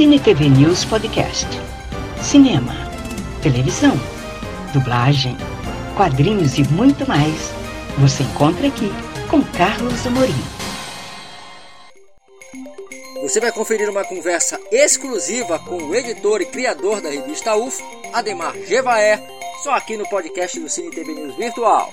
Cine TV News Podcast. Cinema, televisão, dublagem, quadrinhos e muito mais. Você encontra aqui com Carlos Amorim. Você vai conferir uma conversa exclusiva com o editor e criador da revista UF, Ademar Gevaer, só aqui no podcast do Cine TV News Virtual.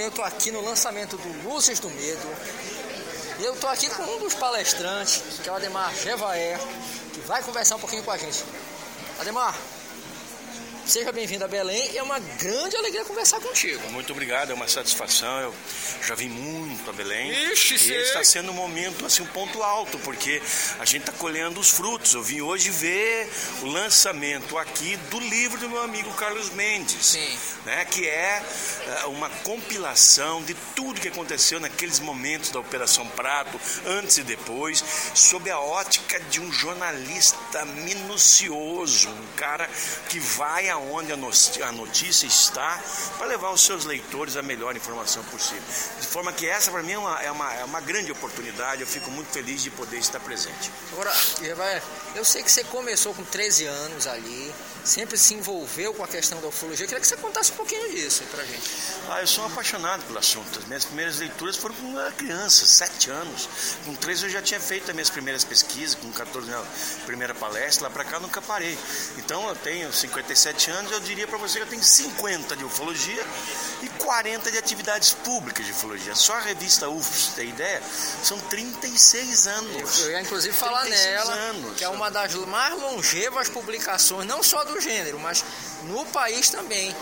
Eu estou aqui no lançamento do Luzes do Medo. E eu estou aqui com um dos palestrantes, que é o Ademar Gevaer, que vai conversar um pouquinho com a gente. Ademar, Seja bem-vindo a Belém e é uma grande alegria conversar contigo. Muito obrigado, é uma satisfação. Eu já vim muito a Belém. Ixi, e está sendo um momento, assim, um ponto alto, porque a gente está colhendo os frutos. Eu vim hoje ver o lançamento aqui do livro do meu amigo Carlos Mendes, Sim. Né, que é uh, uma compilação de tudo que aconteceu naqueles momentos da Operação Prato, antes e depois, sob a ótica de um jornalista minucioso, um cara que vai a onde a notícia está para levar os seus leitores a melhor informação possível. De forma que essa para mim é uma, é, uma, é uma grande oportunidade, eu fico muito feliz de poder estar presente. Agora, eu sei que você começou com 13 anos ali, sempre se envolveu com a questão da ufologia, eu queria que você contasse um pouquinho disso para gente. Ah, eu sou apaixonado pelo assunto. As minhas primeiras leituras foram quando eu era criança, 7 anos. Com 13 eu já tinha feito as minhas primeiras pesquisas, com 14 minha primeira palestra, lá para cá nunca parei. Então eu tenho 57 anos, eu diria para você que eu tenho 50 de ufologia e 40 de atividades públicas de ufologia. Só a revista UF, você ter ideia, são 36 anos. Eu ia inclusive falar nela, anos. que é uma das mais longevas publicações, não só do gênero, mas no país também.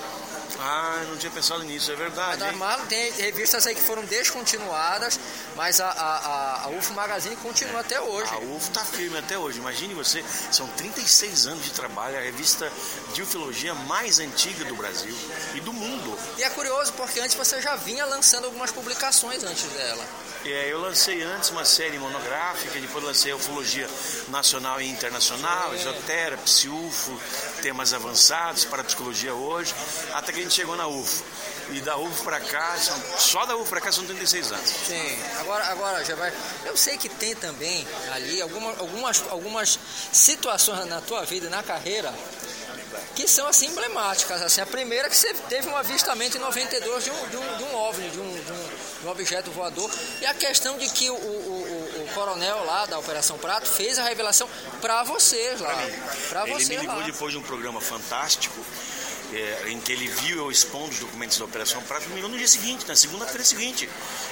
Ah, não tinha pensado nisso, é verdade. A Marlon tem revistas aí que foram descontinuadas, mas a, a, a UFO Magazine continua até hoje. A UFO está firme até hoje. Imagine você, são 36 anos de trabalho, a revista de ufologia mais antiga do Brasil e do mundo. E é curioso porque antes você já vinha lançando algumas publicações antes dela. É, eu lancei antes uma série monográfica, depois lancei a ufologia nacional e internacional, é. esotera, psiufo, temas avançados, para psicologia hoje, até que a gente chegou na UFO. E da UFO para cá, são, só da UFO para cá são 36 anos. Sim, agora, agora já vai. Eu sei que tem também ali alguma, algumas, algumas situações na tua vida, na carreira, que são assim emblemáticas. Assim, a primeira é que você teve um avistamento em 92 de um, de um, de um OVNI, de um, de, um, de um objeto voador, e a questão de que o, o coronel lá da Operação Prato fez a revelação para vocês lá. Para você Ele me ligou lá. depois de um programa fantástico é, em que ele viu eu expondo os documentos da Operação Prato, me ligou no dia seguinte, na segunda-feira seguinte,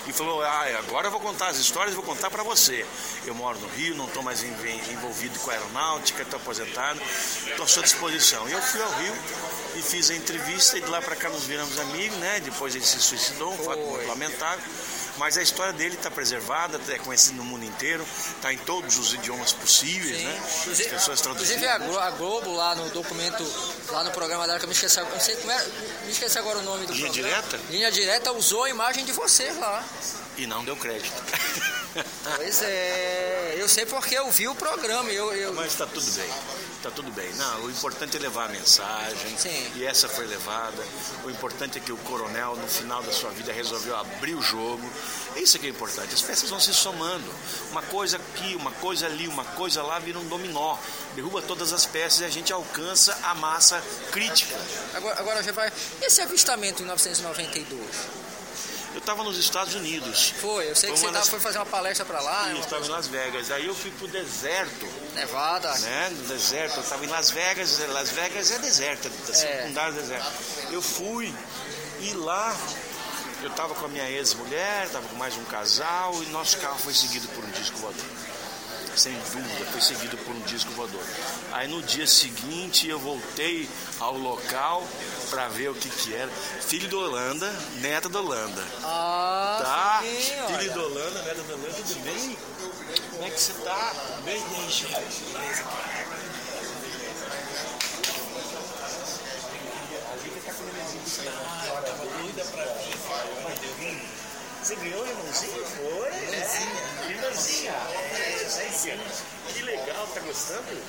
e falou: Ah, agora eu vou contar as histórias, vou contar para você. Eu moro no Rio, não estou mais envolvido com a aeronáutica, estou aposentado, estou à sua disposição. E eu fui ao Rio e fiz a entrevista, e de lá para cá nos viramos amigos, né? Depois ele se suicidou, um fato muito lamentável mas a história dele está preservada, é conhecida no mundo inteiro, está em todos os idiomas possíveis, Sim. né? Inclusive, As pessoas traduzindo. inclusive a, Globo, a Globo lá no documento, lá no programa dela, que eu me esqueci, não sei como é, me esqueci agora o nome do Linha programa. Direta? Linha Direta usou a imagem de vocês lá. E não deu crédito. Pois é, eu sei porque eu vi o programa. Eu, eu... Mas está tudo bem, está tudo bem. Não, o importante é levar a mensagem. Sim. E essa foi levada. O importante é que o coronel, no final da sua vida, resolveu abrir o jogo. Isso é que é importante. As peças vão se somando. Uma coisa aqui, uma coisa ali, uma coisa lá vira um dominó. Derruba todas as peças e a gente alcança a massa crítica. Agora, agora já vai. Esse avistamento em 1992? Eu estava nos Estados Unidos. Foi, eu sei que você das- foi fazer uma palestra para lá. Eu uma estava em Las Vegas. Aí eu fui pro deserto. Nevada. né, no deserto, eu estava em Las Vegas, Las Vegas é deserta, É. secundário deserto. Eu fui e lá eu estava com a minha ex-mulher, estava com mais um casal e nosso carro foi seguido por um disco voador. Sem dúvida, foi seguido por um disco voador. Aí no dia seguinte eu voltei ao local para ver o que que era. Filho da Holanda, neta da Holanda. Ah, Tá? sim, Filho da Holanda, neta da Holanda, tudo bem? Como é que você tá? Bem, gente. Beleza. Ah, tava doida pra vir. Você ganhou, irmãozinho? Foi? Irmãzinha. Irmãzinha. gostando?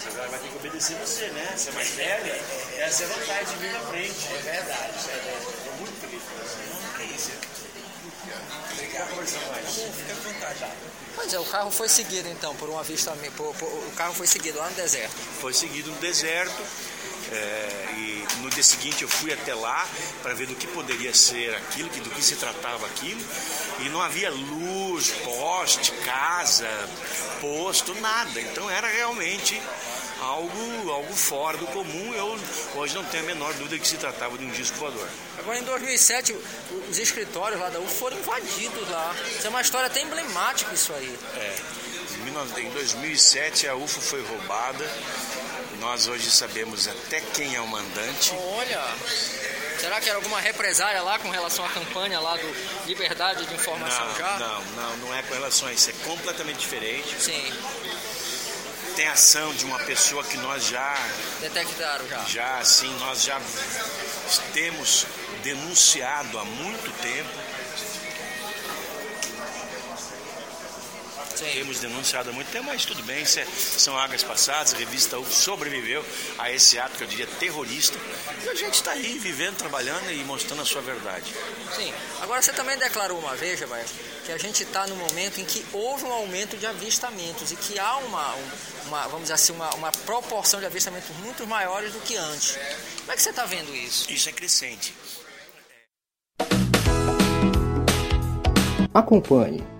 Você agora vai ter que obedecer você, né? Você é mais velha, essa é a vontade de vir na frente. É verdade. Estou muito feliz com você. É. Obrigado. mais. Fica à vontade. Pois é, o carro foi seguido então por um avistamento. Por, por, o carro foi seguido lá no deserto. Foi seguido no deserto. É, e no dia seguinte eu fui até lá para ver do que poderia ser aquilo, que, do que se tratava aquilo. E não havia luz, poste, casa, posto, nada. Então era realmente algo, algo fora do comum. Eu hoje não tenho a menor dúvida que se tratava de um disco voador. Agora em 2007 os escritórios lá da UF foram invadidos lá. Isso é uma história até emblemática isso aí. É. Em 2007 a UFO foi roubada. Nós hoje sabemos até quem é o mandante. Olha, será que era alguma represária lá com relação à campanha lá do Liberdade de Informação não, já? Não, não, não é com relação a isso, é completamente diferente. Sim. Tem ação de uma pessoa que nós já. Detectaram já. Já, assim, nós já temos denunciado há muito tempo Temos denunciado há muito tempo, mas tudo bem, é, são águas passadas, a revista UF sobreviveu a esse ato que eu diria terrorista. E a gente está aí vivendo, trabalhando e mostrando a sua verdade. Sim. Agora você também declarou uma vez, Jabair, que a gente está no momento em que houve um aumento de avistamentos e que há uma, uma vamos dizer assim, uma, uma proporção de avistamentos muito maiores do que antes. Como é que você está vendo isso? Isso é crescente. Acompanhe